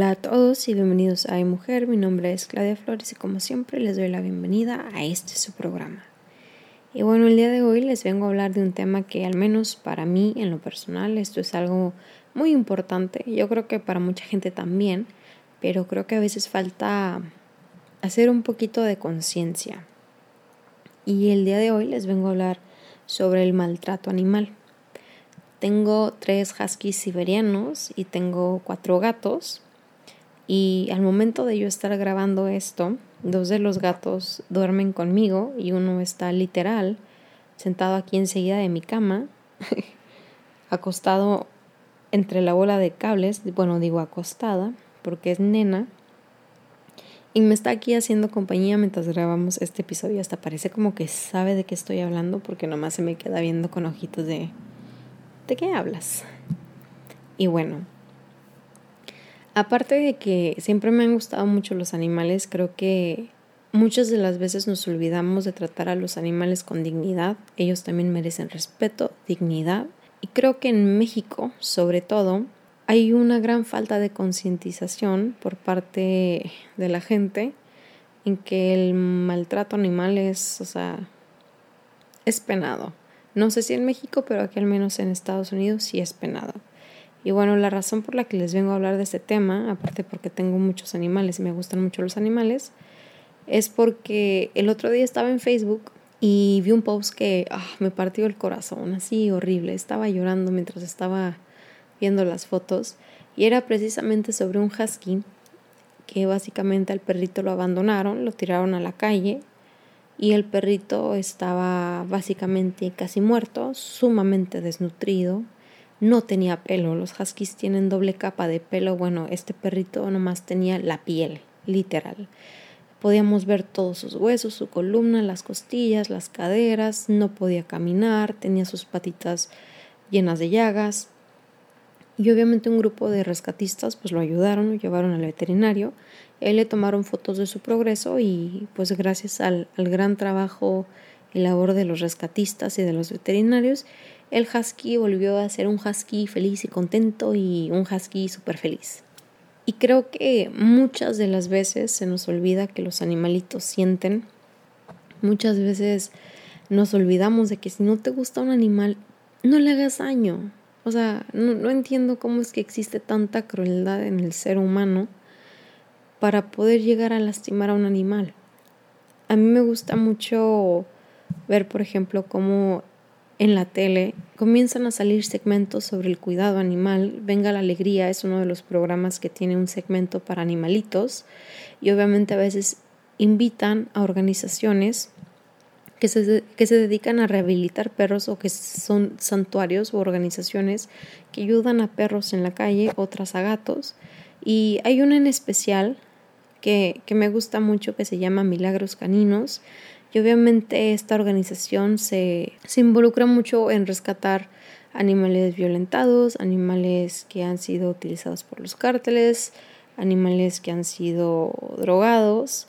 Hola a todos y bienvenidos a Mujer. Mi nombre es Claudia Flores y como siempre les doy la bienvenida a este su programa. Y bueno, el día de hoy les vengo a hablar de un tema que al menos para mí en lo personal esto es algo muy importante. Yo creo que para mucha gente también, pero creo que a veces falta hacer un poquito de conciencia. Y el día de hoy les vengo a hablar sobre el maltrato animal. Tengo tres huskies siberianos y tengo cuatro gatos. Y al momento de yo estar grabando esto, dos de los gatos duermen conmigo y uno está literal sentado aquí enseguida de mi cama, acostado entre la bola de cables, bueno, digo acostada, porque es nena, y me está aquí haciendo compañía mientras grabamos este episodio. Hasta parece como que sabe de qué estoy hablando, porque nomás se me queda viendo con ojitos de... ¿De qué hablas? Y bueno, Aparte de que siempre me han gustado mucho los animales, creo que muchas de las veces nos olvidamos de tratar a los animales con dignidad. Ellos también merecen respeto, dignidad. Y creo que en México, sobre todo, hay una gran falta de concientización por parte de la gente en que el maltrato animal es, o sea, es penado. No sé si en México, pero aquí al menos en Estados Unidos sí es penado. Y bueno, la razón por la que les vengo a hablar de este tema, aparte porque tengo muchos animales y me gustan mucho los animales, es porque el otro día estaba en Facebook y vi un post que ah, me partió el corazón, así horrible. Estaba llorando mientras estaba viendo las fotos y era precisamente sobre un husky que básicamente al perrito lo abandonaron, lo tiraron a la calle y el perrito estaba básicamente casi muerto, sumamente desnutrido, no tenía pelo. Los huskies tienen doble capa de pelo. Bueno, este perrito nomás tenía la piel, literal. Podíamos ver todos sus huesos, su columna, las costillas, las caderas. No podía caminar, tenía sus patitas llenas de llagas. Y obviamente un grupo de rescatistas pues lo ayudaron, lo llevaron al veterinario. Él le tomaron fotos de su progreso y pues gracias al, al gran trabajo y labor de los rescatistas y de los veterinarios, el husky volvió a ser un husky feliz y contento y un husky súper feliz. Y creo que muchas de las veces se nos olvida que los animalitos sienten. Muchas veces nos olvidamos de que si no te gusta un animal, no le hagas daño. O sea, no, no entiendo cómo es que existe tanta crueldad en el ser humano para poder llegar a lastimar a un animal. A mí me gusta mucho ver, por ejemplo, cómo en la tele comienzan a salir segmentos sobre el cuidado animal. Venga la Alegría es uno de los programas que tiene un segmento para animalitos y obviamente a veces invitan a organizaciones que se, que se dedican a rehabilitar perros o que son santuarios o organizaciones que ayudan a perros en la calle, otras a gatos. Y hay una en especial que, que me gusta mucho que se llama Milagros Caninos y obviamente esta organización se, se involucra mucho en rescatar animales violentados, animales que han sido utilizados por los cárteles, animales que han sido drogados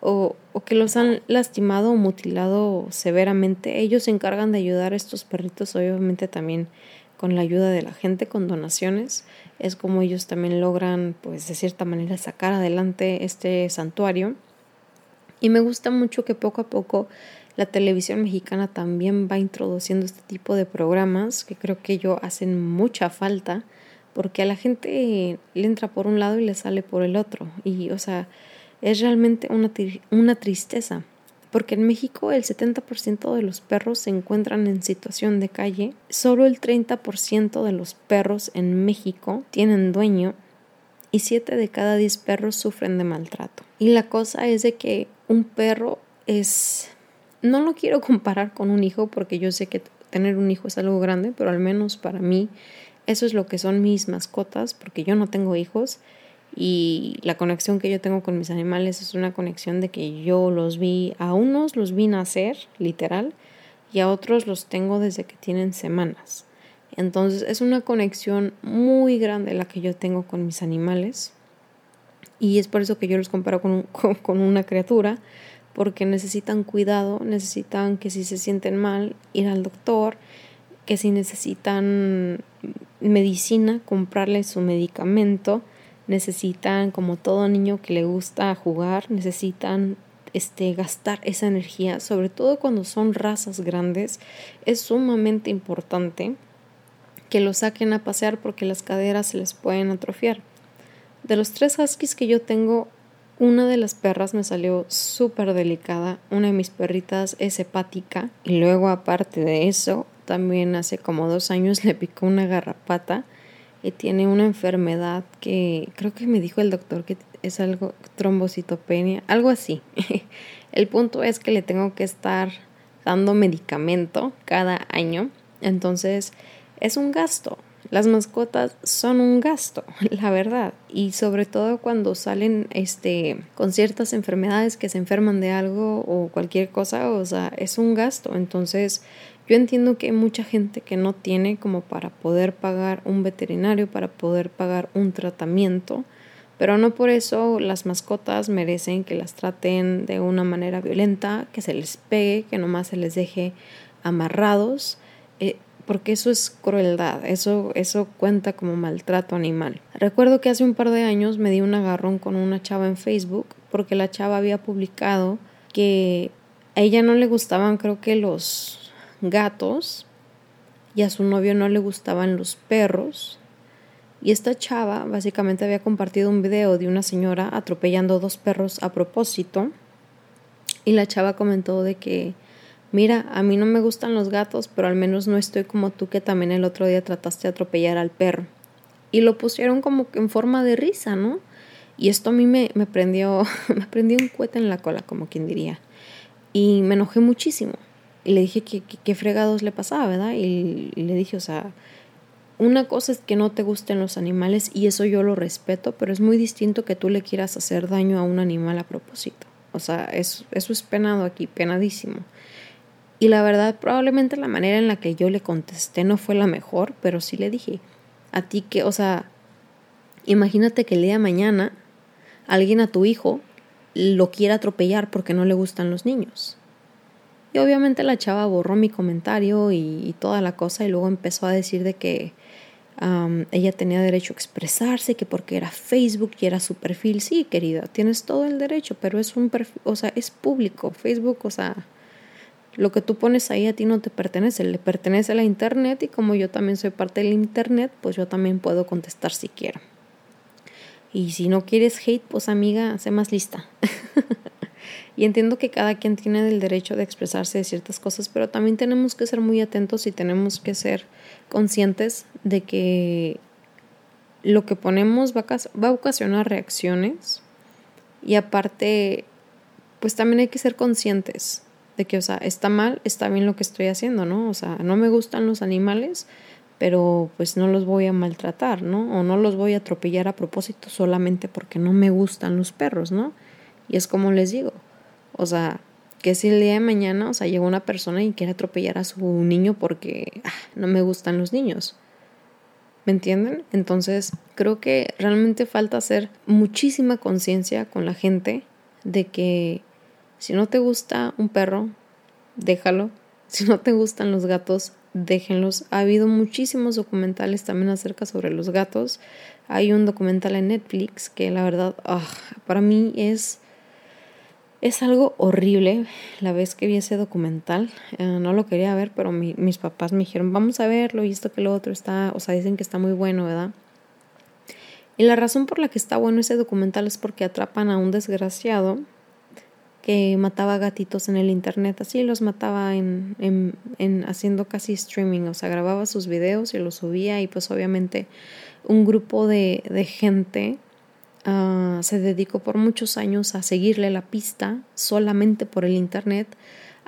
o, o, que los han lastimado o mutilado severamente. Ellos se encargan de ayudar a estos perritos, obviamente también con la ayuda de la gente, con donaciones. Es como ellos también logran, pues de cierta manera, sacar adelante este santuario. Y me gusta mucho que poco a poco la televisión mexicana también va introduciendo este tipo de programas que creo que ellos hacen mucha falta porque a la gente le entra por un lado y le sale por el otro. Y, o sea, es realmente una, una tristeza. Porque en México el 70% de los perros se encuentran en situación de calle. Solo el 30% de los perros en México tienen dueño y 7 de cada 10 perros sufren de maltrato. Y la cosa es de que un perro es... No lo quiero comparar con un hijo porque yo sé que tener un hijo es algo grande, pero al menos para mí eso es lo que son mis mascotas porque yo no tengo hijos y la conexión que yo tengo con mis animales es una conexión de que yo los vi, a unos los vi nacer, literal, y a otros los tengo desde que tienen semanas. Entonces es una conexión muy grande la que yo tengo con mis animales y es por eso que yo los comparo con, una criatura, porque necesitan cuidado, necesitan que si se sienten mal, ir al doctor, que si necesitan medicina, comprarle su medicamento, necesitan, como todo niño que le gusta jugar, necesitan este, gastar esa energía, sobre todo cuando son razas grandes, es sumamente importante que lo saquen a pasear porque las caderas se les pueden atrofiar. De los tres huskies que yo tengo, una de las perras me salió súper delicada, una de mis perritas es hepática y luego aparte de eso, también hace como dos años le picó una garrapata y tiene una enfermedad que creo que me dijo el doctor que es algo trombocitopenia, algo así. el punto es que le tengo que estar dando medicamento cada año, entonces es un gasto. Las mascotas son un gasto, la verdad, y sobre todo cuando salen este con ciertas enfermedades que se enferman de algo o cualquier cosa, o sea, es un gasto. Entonces, yo entiendo que hay mucha gente que no tiene como para poder pagar un veterinario, para poder pagar un tratamiento, pero no por eso las mascotas merecen que las traten de una manera violenta, que se les pegue, que nomás se les deje amarrados, porque eso es crueldad, eso, eso cuenta como maltrato animal. Recuerdo que hace un par de años me di un agarrón con una chava en Facebook porque la chava había publicado que a ella no le gustaban creo que los gatos y a su novio no le gustaban los perros. Y esta chava básicamente había compartido un video de una señora atropellando dos perros a propósito. Y la chava comentó de que, mira, a mí no me gustan los gatos, pero al menos no estoy como tú que también el otro día trataste de atropellar al perro. Y lo pusieron como en forma de risa, ¿no? Y esto a mí me, me prendió, me prendió un cuete en la cola, como quien diría. Y me enojé muchísimo. Y le dije que qué fregados le pasaba, ¿verdad? Y, le dije, o sea, una cosa es que no te gusten los animales y eso yo lo respeto, pero es muy distinto que tú le quieras hacer daño a un animal a propósito. O sea, eso, eso es penado aquí, penadísimo. Y la verdad, probablemente la manera en la que yo le contesté no fue la mejor, pero sí le dije, a ti que, o sea, imagínate que el día de mañana alguien a tu hijo lo quiera atropellar porque no le gustan los niños. Y obviamente la chava borró mi comentario y, toda la cosa y luego empezó a decir de que ella tenía derecho a expresarse, que porque era Facebook y era su perfil. Sí, querida, tienes todo el derecho, pero es un perfil, o sea, es público. Facebook, o sea, lo que tú pones ahí a ti no te pertenece, le pertenece a la Internet y como yo también soy parte del Internet, pues yo también puedo contestar si quiero. Y si no quieres hate, pues amiga, sé más lista. Y entiendo que cada quien tiene el derecho de expresarse de ciertas cosas, pero también tenemos que ser muy atentos y tenemos que ser conscientes de que lo que ponemos va a, ocasionar reacciones y aparte, pues también hay que ser conscientes de que, o sea, está mal, está bien lo que estoy haciendo, ¿no? O sea, no me gustan los animales, pero pues no los voy a maltratar, ¿no? O no los voy a atropellar a propósito solamente porque no me gustan los perros, ¿no? Y es como les digo, o sea, que si el día de mañana, o sea, llega una persona y quiere atropellar a su niño porque ah, no me gustan los niños. ¿Me entienden? Entonces, creo que realmente falta hacer muchísima conciencia con la gente de que si no te gusta un perro, déjalo. Si no te gustan los gatos, déjenlos. Ha habido muchísimos documentales también acerca sobre los gatos. Hay un documental en Netflix que la verdad, ah, para mí es es algo horrible. La vez que vi ese documental, eh, no lo quería ver, pero mis papás me dijeron, vamos a verlo y esto que lo otro está, o sea, dicen que está muy bueno, ¿verdad? Y la razón por la que está bueno ese documental es porque atrapan a un desgraciado que mataba gatitos en el internet, así los mataba en, en, en haciendo casi streaming, o sea, grababa sus videos y los subía y pues obviamente un grupo de, de gente Ah, se dedicó por muchos años a seguirle la pista solamente por el Internet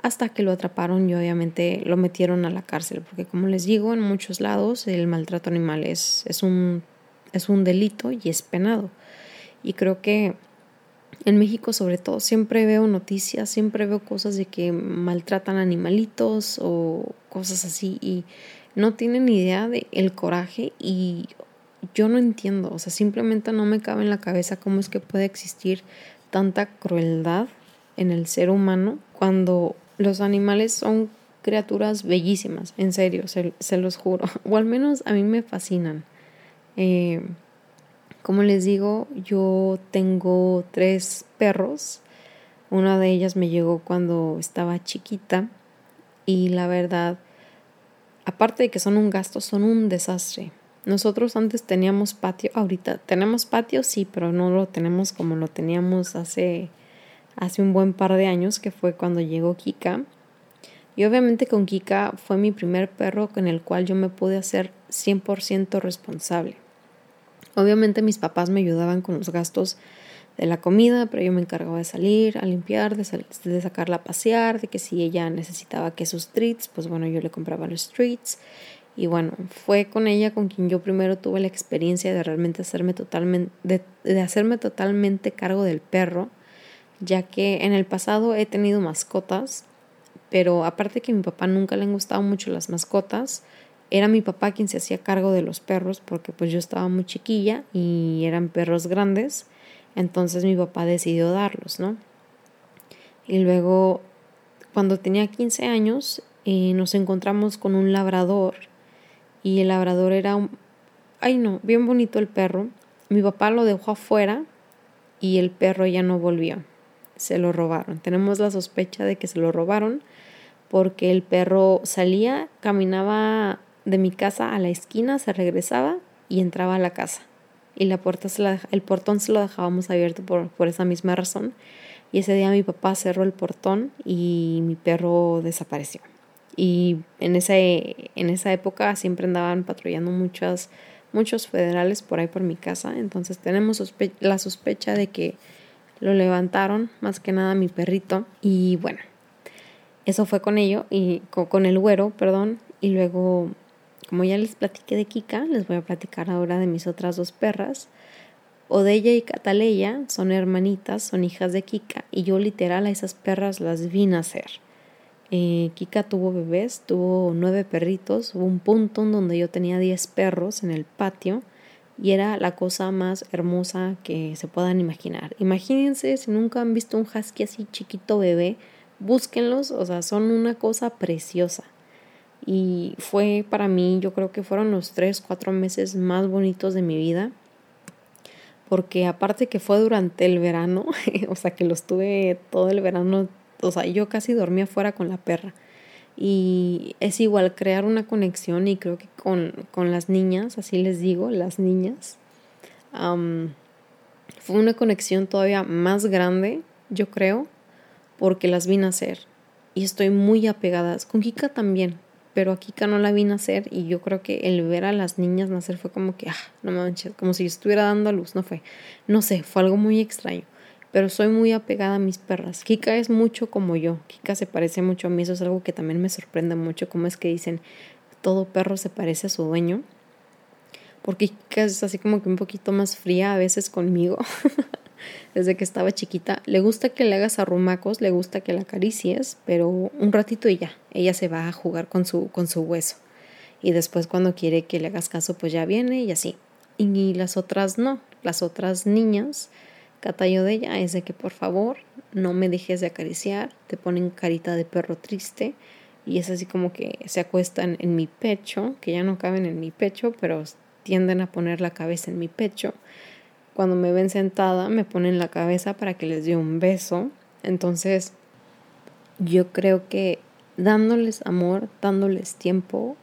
hasta que lo atraparon y obviamente lo metieron a la cárcel, porque como les digo, en muchos lados el maltrato animal es, es, un, es un delito y es penado. Y creo que en México sobre todo siempre veo noticias, siempre veo cosas de que maltratan animalitos o cosas así y no tienen idea de el coraje y yo no entiendo, o sea, simplemente no me cabe en la cabeza cómo es que puede existir tanta crueldad en el ser humano cuando los animales son criaturas bellísimas, en serio, se, los juro, o al menos a mí me fascinan. Eh, Como les digo, yo tengo tres perros. Una de ellas me llegó cuando estaba chiquita y la verdad, aparte de que son un gasto, son un desastre. Nosotros antes teníamos patio, ahorita tenemos patio, sí, pero no lo tenemos como lo teníamos hace, hace un buen par de años, que fue cuando llegó Kika. Y obviamente con Kika fue mi primer perro con el cual yo me pude hacer 100% responsable. Obviamente mis papás me ayudaban con los gastos de la comida, pero yo me encargaba de salir, a limpiar, de, sacarla a pasear, de que si ella necesitaba que sus treats, pues bueno, yo le compraba los treats. Y bueno, fue con ella con quien yo primero tuve la experiencia de realmente hacerme totalmente, de, hacerme totalmente cargo del perro, ya que en el pasado he tenido mascotas, pero aparte que a mi papá nunca le han gustado mucho las mascotas, era mi papá quien se hacía cargo de los perros porque pues yo estaba muy chiquilla y eran perros grandes, entonces mi papá decidió darlos, ¿no? Y luego, cuando tenía 15 años, eh, nos encontramos con un labrador y el labrador era un... Ay no, bien bonito el perro. Mi papá lo dejó afuera y el perro ya no volvió. Se lo robaron. Tenemos la sospecha de que se lo robaron porque el perro salía, caminaba de mi casa a la esquina, se regresaba y entraba a la casa. Y la puerta el portón se lo dejábamos abierto por, por esa misma razón. Y ese día mi papá cerró el portón y mi perro desapareció. Y en, ese, en esa época siempre andaban patrullando muchas, muchos federales por ahí por mi casa. Entonces tenemos la sospecha de que lo levantaron, más que nada mi perrito. Y bueno, eso fue con ello, y con, el güero, perdón. Y luego, como ya les platiqué de Kika, les voy a platicar ahora de mis otras dos perras. Odella y Cataleya son hermanitas, son hijas de Kika, y yo literal a esas perras las vi nacer. Eh, Kika tuvo bebés, tuvo nueve perritos, hubo un punto en donde yo tenía diez perros en el patio y era la cosa más hermosa que se puedan imaginar. Imagínense si nunca han visto un husky así chiquito bebé, búsquenlos, o sea, son una cosa preciosa. Y fue para mí, yo creo que fueron los tres, cuatro meses más bonitos de mi vida. Porque aparte que fue durante el verano, o sea que los tuve todo el verano o sea, yo casi dormía fuera con la perra. Y es igual crear una conexión y creo que con, con las niñas, así les digo, las niñas, fue una conexión todavía más grande, yo creo, porque las vi nacer. Y estoy muy apegada. Con Kika también, pero a Kika no la vi nacer y yo creo que el ver a las niñas nacer fue como que, ah, no manches, como si yo estuviera dando a luz, no fue. No sé, fue algo muy extraño pero soy muy apegada a mis perras. Kika es mucho como yo. Kika se parece mucho a mí. Eso es algo que también me sorprende mucho. Como es que dicen, todo perro se parece a su dueño. Porque Kika es así como que un poquito más fría a veces conmigo. Desde que estaba chiquita. Le gusta que le hagas arrumacos, le gusta que la acaricies, pero un ratito y ya. Ella se va a jugar con su, con su hueso. Y después cuando quiere que le hagas caso, pues ya viene y así. Y las otras no. Las otras niñas Catallo de ella es de que por favor no me dejes de acariciar, te ponen carita de perro triste y es así como que se acuestan en mi pecho, que ya no caben en mi pecho, pero tienden a poner la cabeza en mi pecho. Cuando me ven sentada me ponen la cabeza para que les dé un beso. Entonces yo creo que dándoles amor, dándoles tiempo,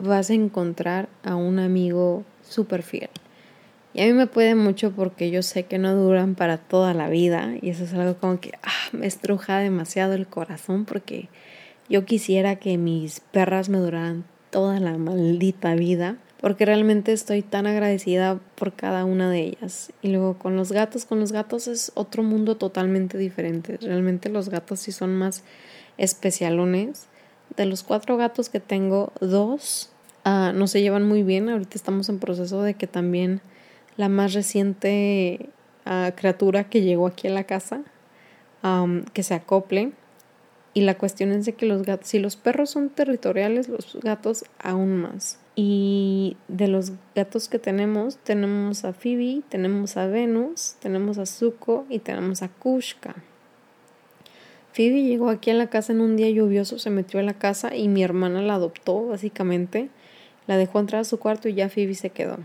vas a encontrar a un amigo súper fiel. Y a mí me puede mucho porque yo sé que no duran para toda la vida y eso es algo como que ah, me estruja demasiado el corazón porque yo quisiera que mis perras me duraran toda la maldita vida porque realmente estoy tan agradecida por cada una de ellas. Y luego con los gatos, con los gatos es otro mundo totalmente diferente. Realmente los gatos sí son más especialones. De los cuatro gatos que tengo, dos uh, no se llevan muy bien. Ahorita estamos en proceso de que también la más reciente ah, criatura que llegó aquí a la casa, que se acople. Y la cuestión es de que los gatos, si los perros son territoriales, los gatos aún más. Y de los gatos que tenemos, tenemos a Phoebe, tenemos a Venus, tenemos a Zuko y tenemos a Kushka. Phoebe llegó aquí a la casa en un día lluvioso, se metió a la casa y mi hermana la adoptó, básicamente. La dejó entrar a su cuarto y ya Phoebe se quedó.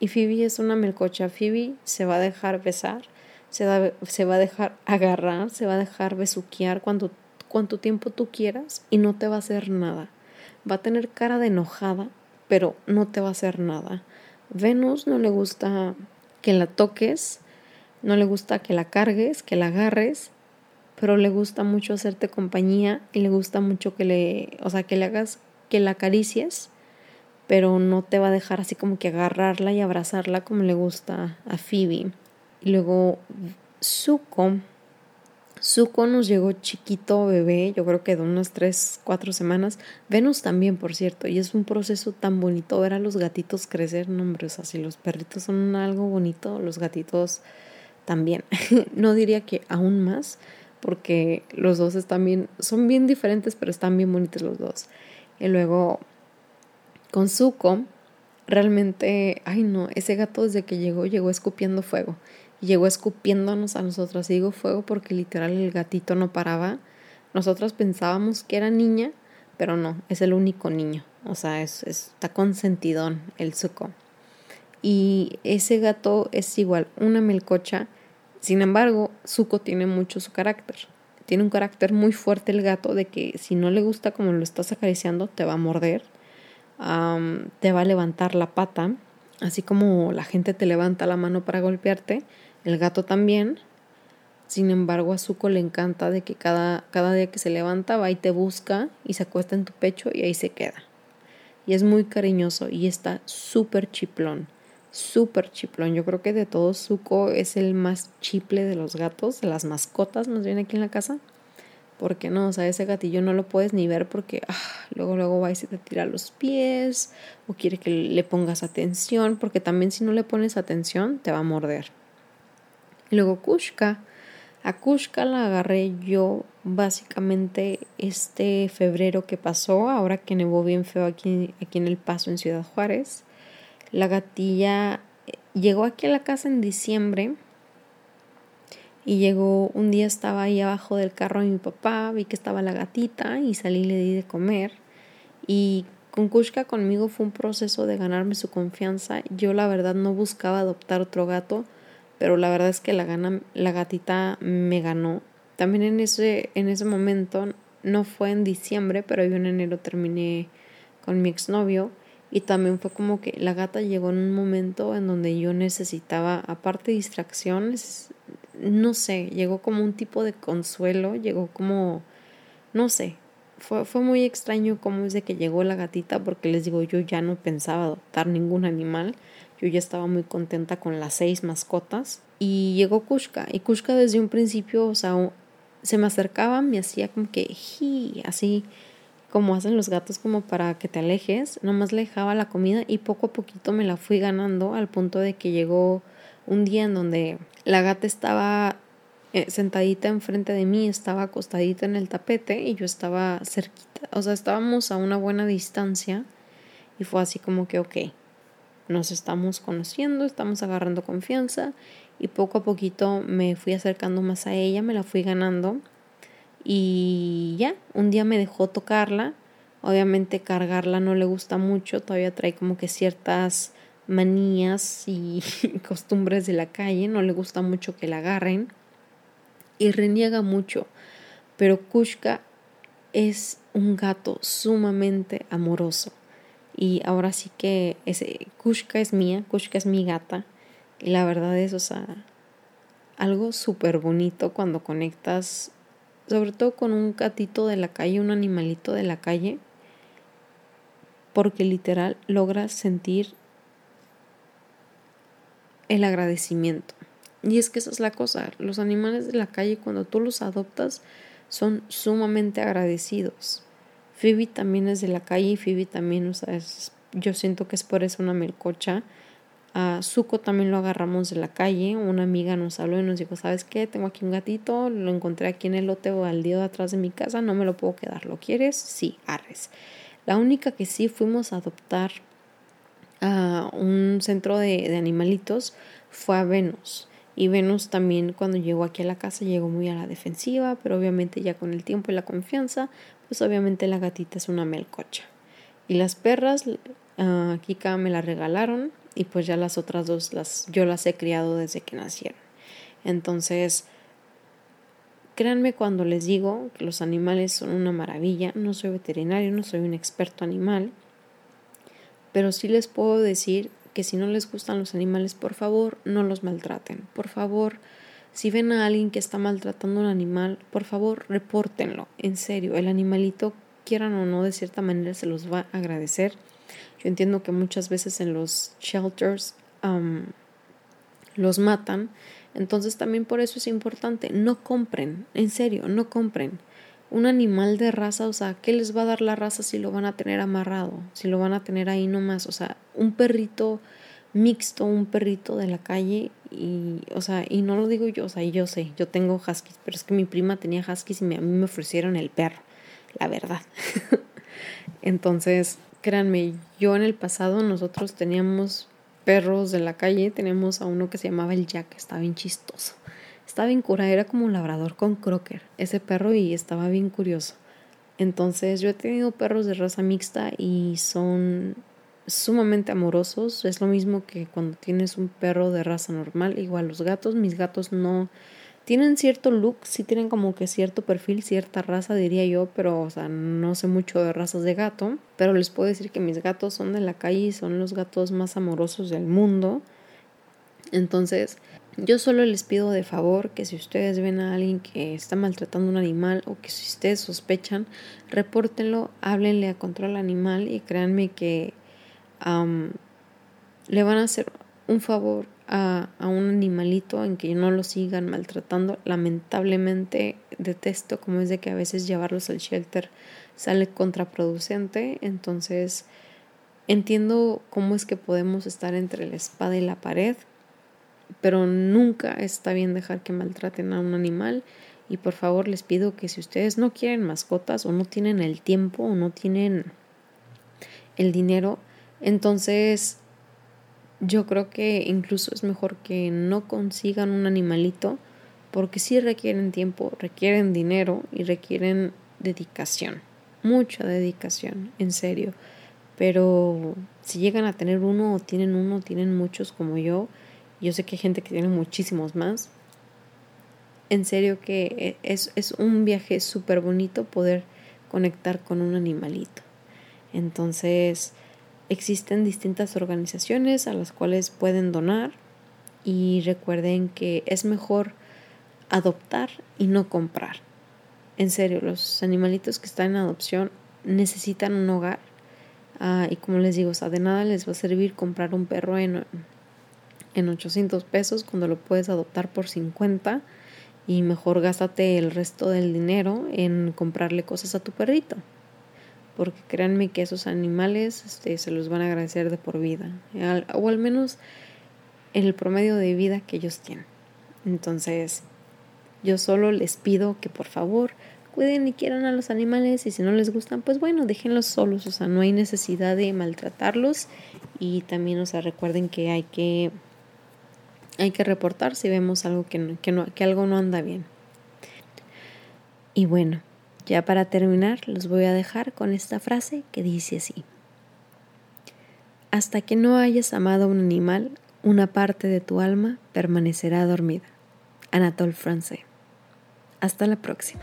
Y Phoebe es una melcocha. Phoebe se va a dejar besar, se, se va a dejar agarrar, se va a dejar besuquear cuando, cuanto tiempo tú quieras y no te va a hacer nada. Va a tener cara de enojada, pero no te va a hacer nada. Venus no le gusta que la toques, no le gusta que la cargues, que la agarres, pero le gusta mucho hacerte compañía y le gusta mucho que le, o sea, que le hagas, que la acaricies, pero no te va a dejar así como que agarrarla y abrazarla como le gusta a Phoebe. Y luego Zuko, Zuko nos llegó chiquito bebé, yo creo que de unas 3, 4 semanas. Venus también, por cierto, y es un proceso tan bonito ver a los gatitos crecer, no hombre, o sea, si los perritos son algo bonito, los gatitos también. no diría que aún más, porque los dos están bien, son bien diferentes, pero están bien bonitos los dos. Y luego con Zuko, realmente, ay no, ese gato desde que llegó, llegó escupiendo fuego llegó escupiéndonos a nosotros. Y digo fuego porque literal el gatito no paraba. Nosotros pensábamos que era niña, pero no, es el único niño. O sea, es, está consentidón el suco. Y ese gato es igual, una melcocha. Sin embargo, Zuko tiene mucho su carácter. Tiene un carácter muy fuerte el gato de que si no le gusta como lo estás acariciando, te va a morder, te va a levantar la pata, así como la gente te levanta la mano para golpearte, el gato también. Sin embargo, a Zuko le encanta de que cada, cada día que se levanta va y te busca y se acuesta en tu pecho y ahí se queda. Y es muy cariñoso y está súper chiplón. Súper chiplón. Yo creo que de todos Zuko es el más chiple de los gatos, de las mascotas más bien aquí en la casa. Porque no, o sea, ese gatillo no lo puedes ni ver porque ah, luego luego va y se te tira los pies o quiere que le pongas atención, porque también si no le pones atención te va a morder. Y luego Kushka. A Kushka la agarré yo básicamente este febrero que pasó, ahora que nevó bien feo aquí, aquí en El Paso, en Ciudad Juárez. La gatilla eh, llegó aquí a la casa en diciembre y llegó, un día estaba ahí abajo del carro de mi papá, vi que estaba la gatita y salí y le di de comer. Y con Kushka conmigo fue un proceso de ganarme su confianza. Yo la verdad no buscaba adoptar otro gato pero la verdad es que la, gana, la gatita me ganó. También en ese, en ese momento, no fue en diciembre, pero yo en enero terminé con mi exnovio y también fue como que la gata llegó en un momento en donde yo necesitaba, aparte de distracciones, no sé, llegó como un tipo de consuelo, llegó como, no sé, fue, fue muy extraño cómo es de que llegó la gatita porque les digo, yo ya no pensaba adoptar ningún animal yo ya estaba muy contenta con las seis mascotas. Y llegó Kushka. Y Kushka desde un principio, o sea, se me acercaba, me hacía como que, así como hacen los gatos como para que te alejes. Nomás le dejaba la comida y poco a poquito me la fui ganando al punto de que llegó un día en donde la gata estaba eh, sentadita enfrente de mí, estaba acostadita en el tapete y yo estaba cerquita, o sea, estábamos a una buena distancia y fue así como que, ok, nos estamos conociendo, estamos agarrando confianza y poco a poquito me fui acercando más a ella, me la fui ganando y ya, un día me dejó tocarla, obviamente cargarla no le gusta mucho, todavía trae como que ciertas manías y costumbres de la calle, no le gusta mucho que la agarren y reniega mucho, pero Kushka es un gato sumamente amoroso. Y ahora sí que ese Kushka es mía, Kushka es mi gata. Y la verdad es, o sea, algo súper bonito cuando conectas, sobre todo con un gatito de la calle, un animalito de la calle, porque literal logras sentir el agradecimiento. Y es que esa es la cosa, los animales de la calle cuando tú los adoptas son sumamente agradecidos. Phoebe también es de la calle y Phoebe también, o sea, yo siento que es por eso una melcocha. A Zuko también lo agarramos de la calle. Una amiga nos habló y nos dijo, ¿sabes qué? Tengo aquí un gatito, lo encontré aquí en el lote baldío de atrás de mi casa, no me lo puedo quedar. ¿Lo quieres? Sí, arres. La única que sí fuimos a adoptar a un centro de, de animalitos fue a Venus. Y Venus también cuando llegó aquí a la casa llegó muy a la defensiva, pero obviamente ya con el tiempo y la confianza pues obviamente la gatita es una melcocha. Y las perras, Uh, Kika me la regalaron y pues ya las otras dos las, yo las he criado desde que nacieron. Entonces, créanme cuando les digo que los animales son una maravilla. No soy veterinario, no soy un experto animal, pero sí les puedo decir que si no les gustan los animales, por favor, no los maltraten. Por favor, si ven a alguien que está maltratando un animal, por favor, repórtenlo. En serio, el animalito, quieran o no, de cierta manera se los va a agradecer. Yo entiendo que muchas veces en los shelters los matan, entonces también por eso es importante, no compren, en serio, no compren un animal de raza, o sea, ¿qué les va a dar la raza si lo van a tener amarrado? Si lo van a tener ahí nomás, o sea, un perrito mixto, un perrito de la calle y, o sea, y no lo digo yo, o sea, yo sé, yo tengo huskies, pero es que mi prima tenía huskies y a mí me ofrecieron el perro, la verdad. Entonces, créanme, yo en el pasado nosotros teníamos perros de la calle, teníamos a uno que se llamaba el Jack, estaba bien chistoso. Estaba bien cura, era como un labrador con crocker, ese perro y estaba bien curioso. Entonces, yo he tenido perros de raza mixta y son sumamente amorosos. Es lo mismo que cuando tienes un perro de raza normal. Igual los gatos, mis gatos no tienen cierto look, sí tienen como que cierto perfil, cierta raza diría yo, pero o sea, no sé mucho de razas de gato, pero les puedo decir que mis gatos son de la calle y son los gatos más amorosos del mundo. Entonces, yo solo les pido de favor que si ustedes ven a alguien que está maltratando un animal o que si ustedes sospechan, repórtenlo, háblenle a control animal y créanme que le van a hacer un favor a, a, un animalito en que no lo sigan maltratando. Lamentablemente detesto como es de que a veces llevarlos al shelter sale contraproducente. Entonces entiendo cómo es que podemos estar entre la espada y la pared, pero nunca está bien dejar que maltraten a un animal. Y por favor les pido que si ustedes no quieren mascotas o no tienen el tiempo o no tienen el dinero, entonces, yo creo que incluso es mejor que no consigan un animalito porque sí requieren tiempo, requieren dinero y requieren dedicación, mucha dedicación, en serio. Pero si llegan a tener uno o tienen uno, tienen muchos como yo, yo sé que hay gente que tiene muchísimos más. En serio que es, es un viaje súper bonito poder conectar con un animalito. Entonces, Existen distintas organizaciones a las cuales pueden donar y recuerden que es mejor adoptar y no comprar. En serio, los animalitos que están en adopción necesitan un hogar ah, y como les digo, de nada les va a servir comprar un perro en, en 800 pesos cuando lo puedes adoptar por 50 y mejor gástate el resto del dinero en comprarle cosas a tu perrito porque créanme que esos animales este, se los van a agradecer de por vida, o al menos en el promedio de vida que ellos tienen. Entonces, yo solo les pido que por favor cuiden y quieran a los animales y si no les gustan, pues bueno, déjenlos solos, o sea, no hay necesidad de maltratarlos y también, o sea, recuerden que hay que hay que reportar si vemos algo que, que, algo no anda bien. Y bueno, ya para terminar, los voy a dejar con esta frase que dice así. Hasta que no hayas amado a un animal, una parte de tu alma permanecerá dormida. Anatole France. Hasta la próxima.